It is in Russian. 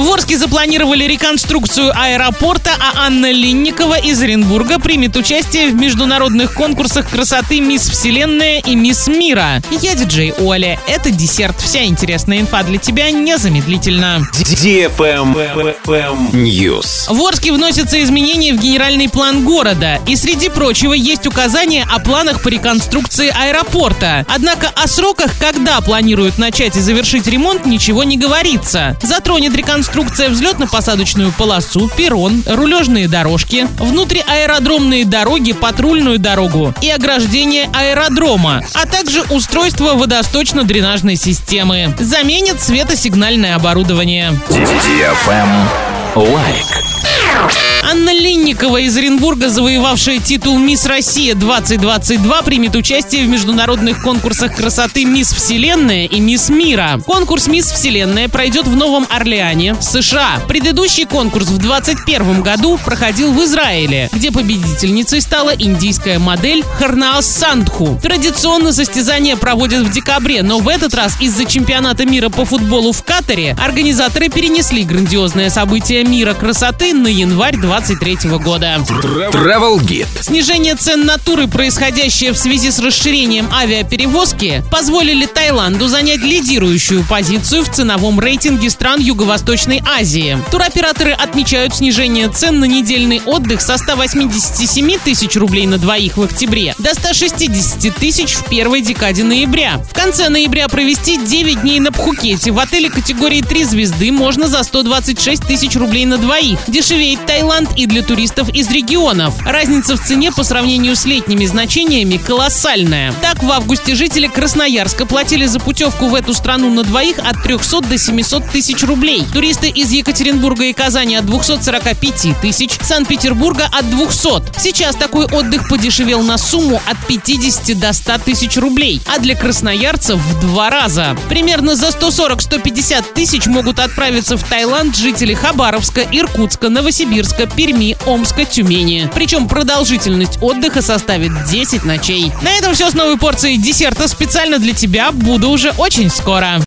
В Орске запланировали реконструкцию аэропорта, а Анна Линникова из Оренбурга примет участие в международных конкурсах красоты «Мисс Вселенная» и «Мисс Мира». Я диджей Оля. Это десерт. Вся интересная инфа для тебя незамедлительно. News. В Орске вносятся изменения в генеральный план города. И среди прочего есть указания о планах по реконструкции аэропорта. Однако о сроках, когда планируют начать и завершить ремонт, ничего не говорится. Затронет реконструкция взлетно-посадочную полосу, перрон, рулежные дорожки, внутриаэродромные дороги, патрульную дорогу и ограждение аэродрома, а также устройство водосточно-дренажной системы. Заменят светосигнальное оборудование. Лайк. Анна Линникова из Оренбурга, завоевавшая титул «Мисс Россия 2022», примет участие в международных конкурсах красоты «Мисс Вселенная» и «Мисс Мира». Конкурс «Мисс Вселенная» пройдет в Новом Орлеане, США. Предыдущий конкурс в 2021 году проходил в Израиле, где победительницей стала индийская модель Харнаас Сандху. Традиционно состязания проводят в декабре, но в этот раз из-за чемпионата мира по футболу в Катаре организаторы перенесли грандиозное событие мира красоты на январь 2023 года. Travel Guide. Снижение цен на туры, происходящее в связи с расширением авиаперевозки, позволили Таиланду занять лидирующую позицию в ценовом рейтинге стран Юго-Восточной Азии. Туроператоры отмечают снижение цен на недельный отдых со 187 тысяч рублей на двоих в октябре до 160 тысяч в первой декаде ноября. В конце ноября провести 9 дней на Пхукете в отеле категории 3 звезды можно за 126 тысяч рублей на двоих. Дешевеет Таиланд и для туристов из регионов. Разница в цене по сравнению с летними значениями колоссальная. Так, в августе жители Красноярска платили за путевку в эту страну на двоих от 300 до 700 тысяч рублей. Туристы из Екатеринбурга и Казани от 245 тысяч, Санкт-Петербурга от 200. Сейчас такой отдых подешевел на сумму от 50 до 100 тысяч рублей, а для красноярцев в два раза. Примерно за 140-150 тысяч могут отправиться в Таиланд жители Хабаровска, Иркутска, Новосибирска, Перми, Омска, Тюмени. Причем продолжительность отдыха составит 10 ночей. На этом все с новой порцией десерта специально для тебя. Буду уже очень скоро.